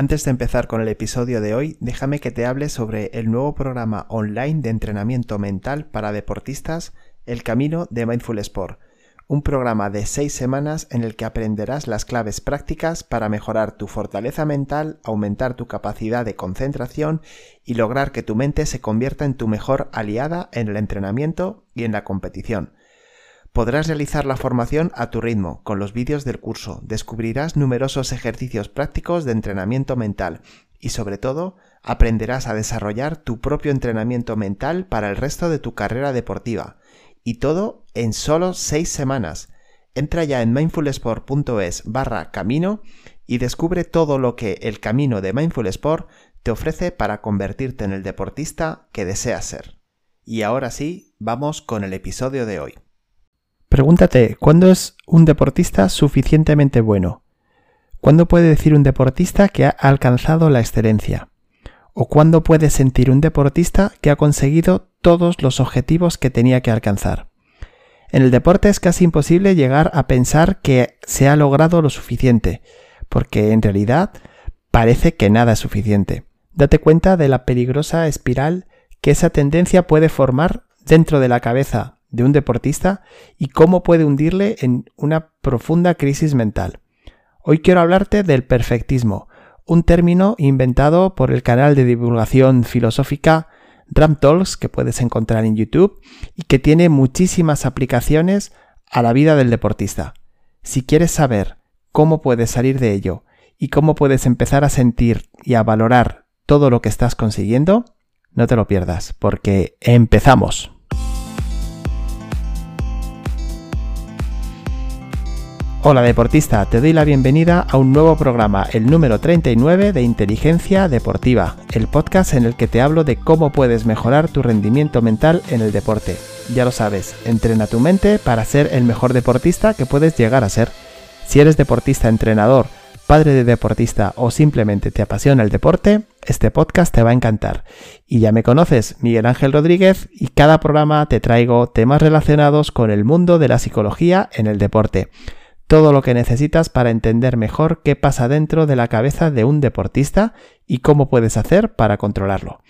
Antes de empezar con el episodio de hoy, déjame que te hable sobre el nuevo programa online de entrenamiento mental para deportistas, El Camino de Mindful Sport, un programa de seis semanas en el que aprenderás las claves prácticas para mejorar tu fortaleza mental, aumentar tu capacidad de concentración y lograr que tu mente se convierta en tu mejor aliada en el entrenamiento y en la competición. Podrás realizar la formación a tu ritmo, con los vídeos del curso, descubrirás numerosos ejercicios prácticos de entrenamiento mental y sobre todo aprenderás a desarrollar tu propio entrenamiento mental para el resto de tu carrera deportiva. Y todo en solo 6 semanas. Entra ya en mindfulsport.es barra camino y descubre todo lo que el camino de Mindful Sport te ofrece para convertirte en el deportista que deseas ser. Y ahora sí, vamos con el episodio de hoy. Pregúntate, ¿cuándo es un deportista suficientemente bueno? ¿Cuándo puede decir un deportista que ha alcanzado la excelencia? ¿O cuándo puede sentir un deportista que ha conseguido todos los objetivos que tenía que alcanzar? En el deporte es casi imposible llegar a pensar que se ha logrado lo suficiente, porque en realidad parece que nada es suficiente. Date cuenta de la peligrosa espiral que esa tendencia puede formar dentro de la cabeza de un deportista y cómo puede hundirle en una profunda crisis mental. Hoy quiero hablarte del perfectismo, un término inventado por el canal de divulgación filosófica Ram Talks que puedes encontrar en YouTube y que tiene muchísimas aplicaciones a la vida del deportista. Si quieres saber cómo puedes salir de ello y cómo puedes empezar a sentir y a valorar todo lo que estás consiguiendo, no te lo pierdas, porque empezamos. Hola deportista, te doy la bienvenida a un nuevo programa, el número 39 de Inteligencia Deportiva, el podcast en el que te hablo de cómo puedes mejorar tu rendimiento mental en el deporte. Ya lo sabes, entrena tu mente para ser el mejor deportista que puedes llegar a ser. Si eres deportista, entrenador, padre de deportista o simplemente te apasiona el deporte, este podcast te va a encantar. Y ya me conoces, Miguel Ángel Rodríguez, y cada programa te traigo temas relacionados con el mundo de la psicología en el deporte todo lo que necesitas para entender mejor qué pasa dentro de la cabeza de un deportista y cómo puedes hacer para controlarlo.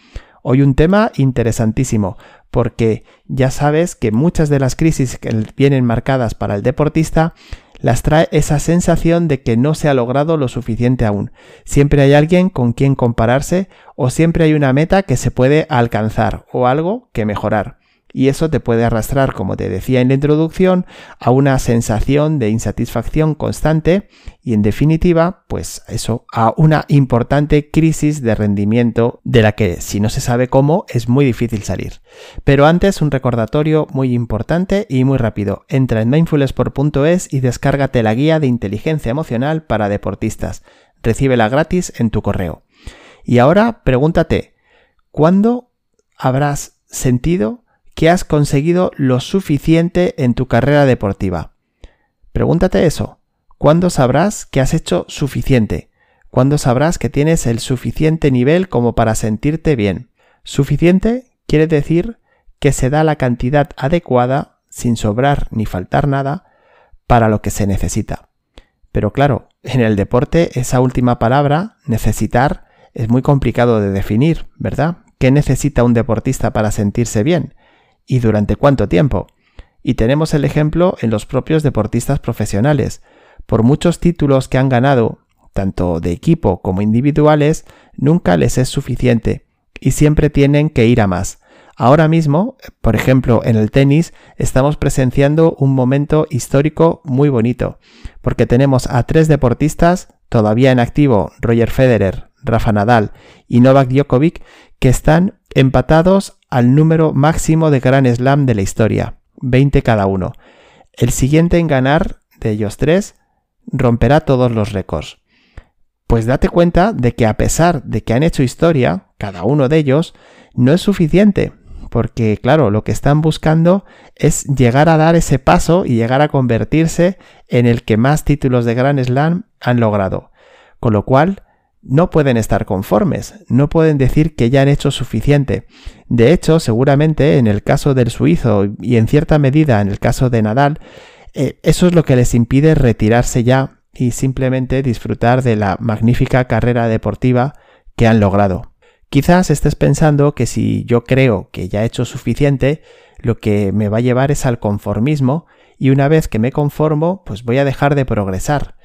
Hoy un tema interesantísimo, porque ya sabes que muchas de las crisis que vienen marcadas para el deportista las trae esa sensación de que no se ha logrado lo suficiente aún. Siempre hay alguien con quien compararse o siempre hay una meta que se puede alcanzar o algo que mejorar y eso te puede arrastrar, como te decía en la introducción, a una sensación de insatisfacción constante y en definitiva, pues eso, a una importante crisis de rendimiento de la que si no se sabe cómo es muy difícil salir. Pero antes un recordatorio muy importante y muy rápido. Entra en mindfulsport.es y descárgate la guía de inteligencia emocional para deportistas. Recíbela gratis en tu correo. Y ahora pregúntate, ¿cuándo habrás sentido que has conseguido lo suficiente en tu carrera deportiva. Pregúntate eso. ¿Cuándo sabrás que has hecho suficiente? ¿Cuándo sabrás que tienes el suficiente nivel como para sentirte bien? Suficiente quiere decir que se da la cantidad adecuada, sin sobrar ni faltar nada, para lo que se necesita. Pero claro, en el deporte esa última palabra, necesitar, es muy complicado de definir, ¿verdad? ¿Qué necesita un deportista para sentirse bien? Y durante cuánto tiempo. Y tenemos el ejemplo en los propios deportistas profesionales. Por muchos títulos que han ganado, tanto de equipo como individuales, nunca les es suficiente y siempre tienen que ir a más. Ahora mismo, por ejemplo, en el tenis, estamos presenciando un momento histórico muy bonito, porque tenemos a tres deportistas todavía en activo, Roger Federer, Rafa Nadal y Novak Djokovic, que están empatados al número máximo de Grand Slam de la historia, 20 cada uno. El siguiente en ganar de ellos tres romperá todos los récords. Pues date cuenta de que a pesar de que han hecho historia, cada uno de ellos, no es suficiente, porque claro, lo que están buscando es llegar a dar ese paso y llegar a convertirse en el que más títulos de Grand Slam han logrado. Con lo cual, no pueden estar conformes, no pueden decir que ya han hecho suficiente. De hecho, seguramente en el caso del suizo y en cierta medida en el caso de Nadal, eh, eso es lo que les impide retirarse ya y simplemente disfrutar de la magnífica carrera deportiva que han logrado. Quizás estés pensando que si yo creo que ya he hecho suficiente, lo que me va a llevar es al conformismo y una vez que me conformo, pues voy a dejar de progresar.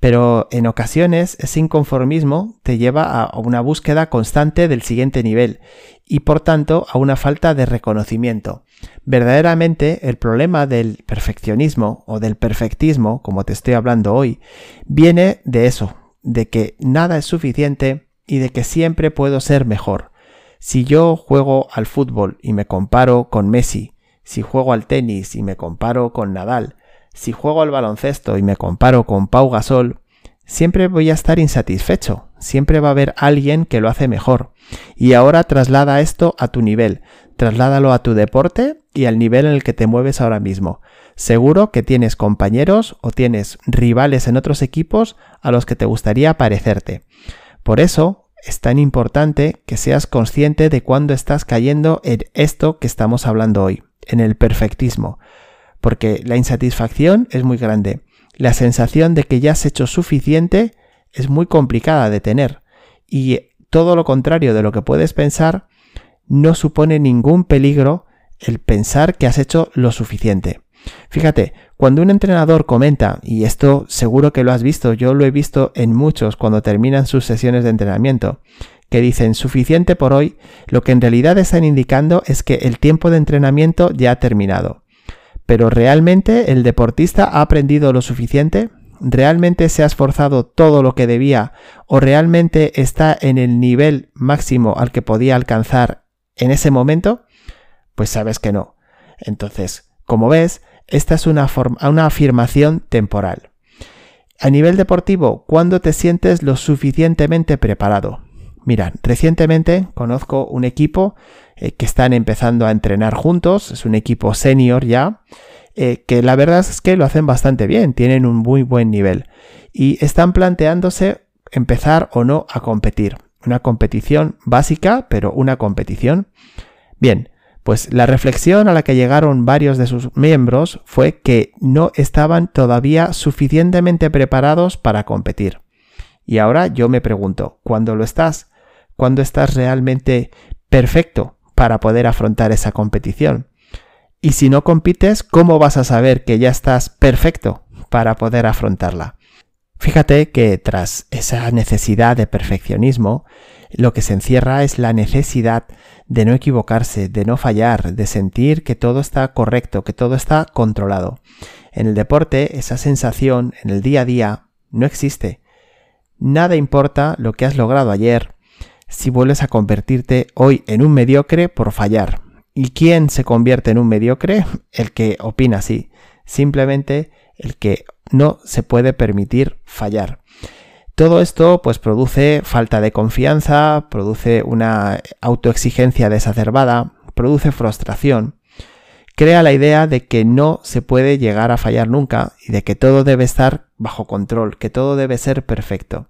Pero en ocasiones ese inconformismo te lleva a una búsqueda constante del siguiente nivel y por tanto a una falta de reconocimiento. Verdaderamente el problema del perfeccionismo o del perfectismo, como te estoy hablando hoy, viene de eso, de que nada es suficiente y de que siempre puedo ser mejor. Si yo juego al fútbol y me comparo con Messi, si juego al tenis y me comparo con Nadal, si juego al baloncesto y me comparo con Pau Gasol, siempre voy a estar insatisfecho, siempre va a haber alguien que lo hace mejor. Y ahora traslada esto a tu nivel, trasládalo a tu deporte y al nivel en el que te mueves ahora mismo. Seguro que tienes compañeros o tienes rivales en otros equipos a los que te gustaría parecerte. Por eso es tan importante que seas consciente de cuándo estás cayendo en esto que estamos hablando hoy, en el perfectismo porque la insatisfacción es muy grande. La sensación de que ya has hecho suficiente es muy complicada de tener y todo lo contrario de lo que puedes pensar, no supone ningún peligro el pensar que has hecho lo suficiente. Fíjate, cuando un entrenador comenta, y esto seguro que lo has visto, yo lo he visto en muchos cuando terminan sus sesiones de entrenamiento, que dicen suficiente por hoy, lo que en realidad están indicando es que el tiempo de entrenamiento ya ha terminado. Pero ¿realmente el deportista ha aprendido lo suficiente? ¿Realmente se ha esforzado todo lo que debía? ¿O realmente está en el nivel máximo al que podía alcanzar en ese momento? Pues sabes que no. Entonces, como ves, esta es una, una afirmación temporal. A nivel deportivo, ¿cuándo te sientes lo suficientemente preparado? Mira, recientemente conozco un equipo eh, que están empezando a entrenar juntos, es un equipo senior ya, eh, que la verdad es que lo hacen bastante bien, tienen un muy buen nivel y están planteándose empezar o no a competir. Una competición básica, pero una competición. Bien, pues la reflexión a la que llegaron varios de sus miembros fue que no estaban todavía suficientemente preparados para competir. Y ahora yo me pregunto, ¿cuándo lo estás? ¿Cuándo estás realmente perfecto para poder afrontar esa competición. Y si no compites, ¿cómo vas a saber que ya estás perfecto para poder afrontarla? Fíjate que tras esa necesidad de perfeccionismo, lo que se encierra es la necesidad de no equivocarse, de no fallar, de sentir que todo está correcto, que todo está controlado. En el deporte, esa sensación en el día a día no existe. Nada importa lo que has logrado ayer, si vuelves a convertirte hoy en un mediocre por fallar. ¿Y quién se convierte en un mediocre? El que opina así. Simplemente el que no se puede permitir fallar. Todo esto pues produce falta de confianza, produce una autoexigencia desacerbada, produce frustración, crea la idea de que no se puede llegar a fallar nunca y de que todo debe estar bajo control, que todo debe ser perfecto.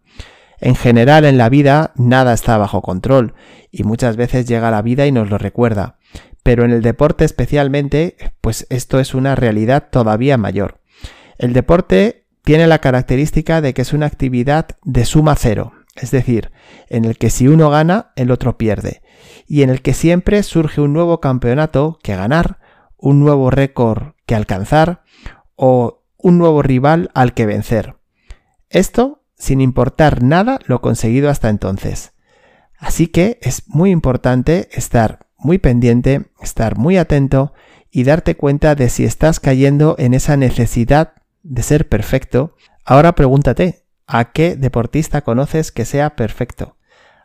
En general en la vida nada está bajo control y muchas veces llega la vida y nos lo recuerda. Pero en el deporte especialmente, pues esto es una realidad todavía mayor. El deporte tiene la característica de que es una actividad de suma cero, es decir, en el que si uno gana, el otro pierde, y en el que siempre surge un nuevo campeonato que ganar, un nuevo récord que alcanzar o un nuevo rival al que vencer. Esto sin importar nada lo conseguido hasta entonces. Así que es muy importante estar muy pendiente, estar muy atento y darte cuenta de si estás cayendo en esa necesidad de ser perfecto. Ahora pregúntate, ¿a qué deportista conoces que sea perfecto?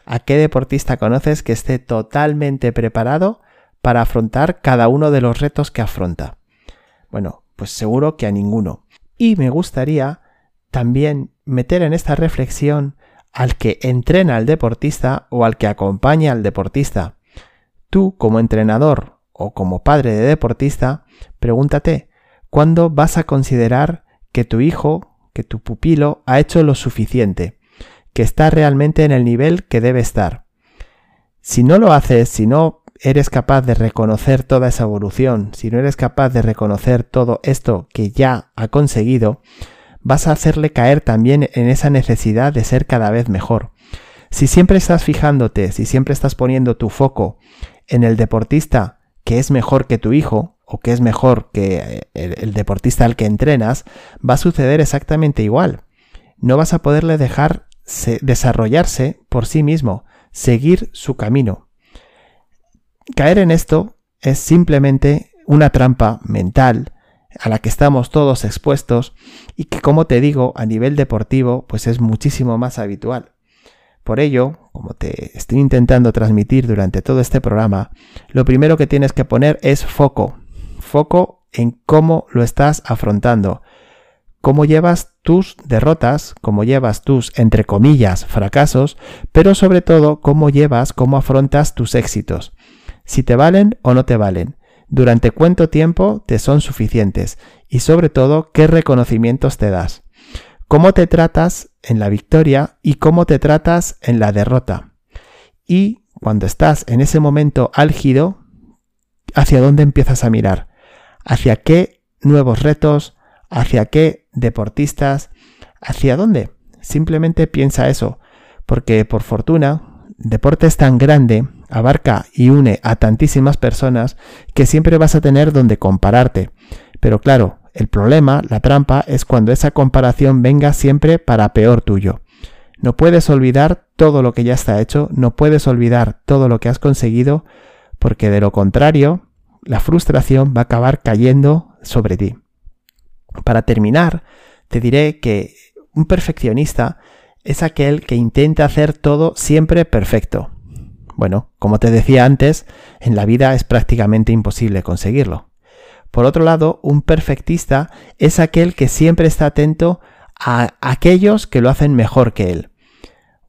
¿A qué deportista conoces que esté totalmente preparado para afrontar cada uno de los retos que afronta? Bueno, pues seguro que a ninguno. Y me gustaría también meter en esta reflexión al que entrena al deportista o al que acompaña al deportista. Tú, como entrenador o como padre de deportista, pregúntate, ¿cuándo vas a considerar que tu hijo, que tu pupilo ha hecho lo suficiente, que está realmente en el nivel que debe estar? Si no lo haces, si no eres capaz de reconocer toda esa evolución, si no eres capaz de reconocer todo esto que ya ha conseguido, vas a hacerle caer también en esa necesidad de ser cada vez mejor. Si siempre estás fijándote, si siempre estás poniendo tu foco en el deportista que es mejor que tu hijo o que es mejor que el, el deportista al que entrenas, va a suceder exactamente igual. No vas a poderle dejar desarrollarse por sí mismo, seguir su camino. Caer en esto es simplemente una trampa mental a la que estamos todos expuestos y que como te digo a nivel deportivo pues es muchísimo más habitual. Por ello, como te estoy intentando transmitir durante todo este programa, lo primero que tienes que poner es foco. Foco en cómo lo estás afrontando. Cómo llevas tus derrotas, cómo llevas tus, entre comillas, fracasos, pero sobre todo cómo llevas, cómo afrontas tus éxitos. Si te valen o no te valen durante cuánto tiempo te son suficientes y sobre todo qué reconocimientos te das, cómo te tratas en la victoria y cómo te tratas en la derrota. Y cuando estás en ese momento álgido, ¿hacia dónde empiezas a mirar? ¿Hacia qué nuevos retos? ¿Hacia qué deportistas? ¿Hacia dónde? Simplemente piensa eso, porque por fortuna, deporte es tan grande abarca y une a tantísimas personas que siempre vas a tener donde compararte. Pero claro, el problema, la trampa, es cuando esa comparación venga siempre para peor tuyo. No puedes olvidar todo lo que ya está hecho, no puedes olvidar todo lo que has conseguido, porque de lo contrario, la frustración va a acabar cayendo sobre ti. Para terminar, te diré que un perfeccionista es aquel que intenta hacer todo siempre perfecto. Bueno, como te decía antes, en la vida es prácticamente imposible conseguirlo. Por otro lado, un perfectista es aquel que siempre está atento a aquellos que lo hacen mejor que él.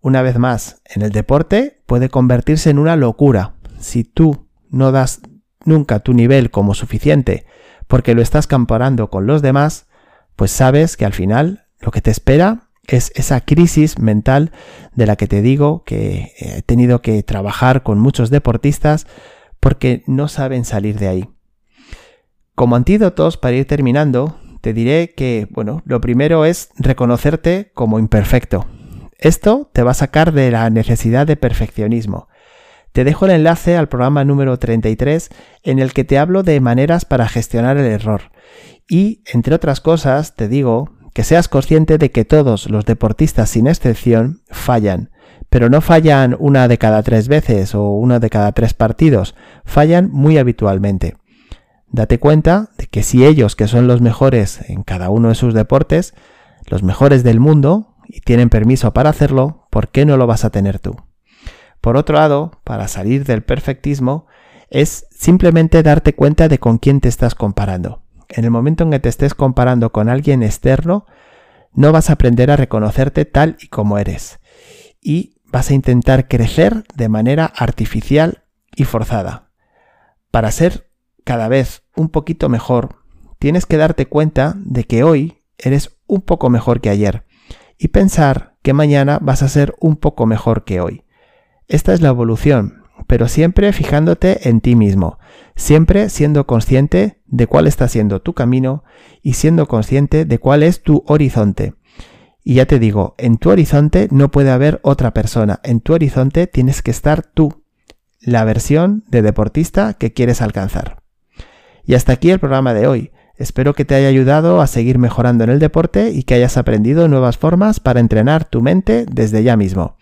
Una vez más, en el deporte puede convertirse en una locura. Si tú no das nunca tu nivel como suficiente porque lo estás comparando con los demás, pues sabes que al final lo que te espera es esa crisis mental de la que te digo que he tenido que trabajar con muchos deportistas porque no saben salir de ahí. Como antídotos, para ir terminando, te diré que, bueno, lo primero es reconocerte como imperfecto. Esto te va a sacar de la necesidad de perfeccionismo. Te dejo el enlace al programa número 33 en el que te hablo de maneras para gestionar el error. Y, entre otras cosas, te digo que seas consciente de que todos los deportistas sin excepción fallan, pero no fallan una de cada tres veces o una de cada tres partidos, fallan muy habitualmente. Date cuenta de que si ellos, que son los mejores en cada uno de sus deportes, los mejores del mundo, y tienen permiso para hacerlo, ¿por qué no lo vas a tener tú? Por otro lado, para salir del perfectismo, es simplemente darte cuenta de con quién te estás comparando en el momento en que te estés comparando con alguien externo, no vas a aprender a reconocerte tal y como eres. Y vas a intentar crecer de manera artificial y forzada. Para ser cada vez un poquito mejor, tienes que darte cuenta de que hoy eres un poco mejor que ayer y pensar que mañana vas a ser un poco mejor que hoy. Esta es la evolución, pero siempre fijándote en ti mismo, siempre siendo consciente de cuál está siendo tu camino y siendo consciente de cuál es tu horizonte. Y ya te digo, en tu horizonte no puede haber otra persona, en tu horizonte tienes que estar tú, la versión de deportista que quieres alcanzar. Y hasta aquí el programa de hoy. Espero que te haya ayudado a seguir mejorando en el deporte y que hayas aprendido nuevas formas para entrenar tu mente desde ya mismo.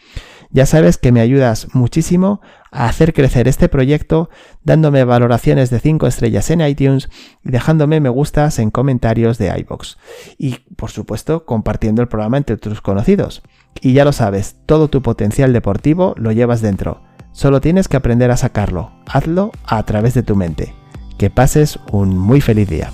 Ya sabes que me ayudas muchísimo a hacer crecer este proyecto dándome valoraciones de 5 estrellas en iTunes y dejándome me gustas en comentarios de iBox. Y por supuesto compartiendo el programa entre tus conocidos. Y ya lo sabes, todo tu potencial deportivo lo llevas dentro. Solo tienes que aprender a sacarlo. Hazlo a través de tu mente. Que pases un muy feliz día.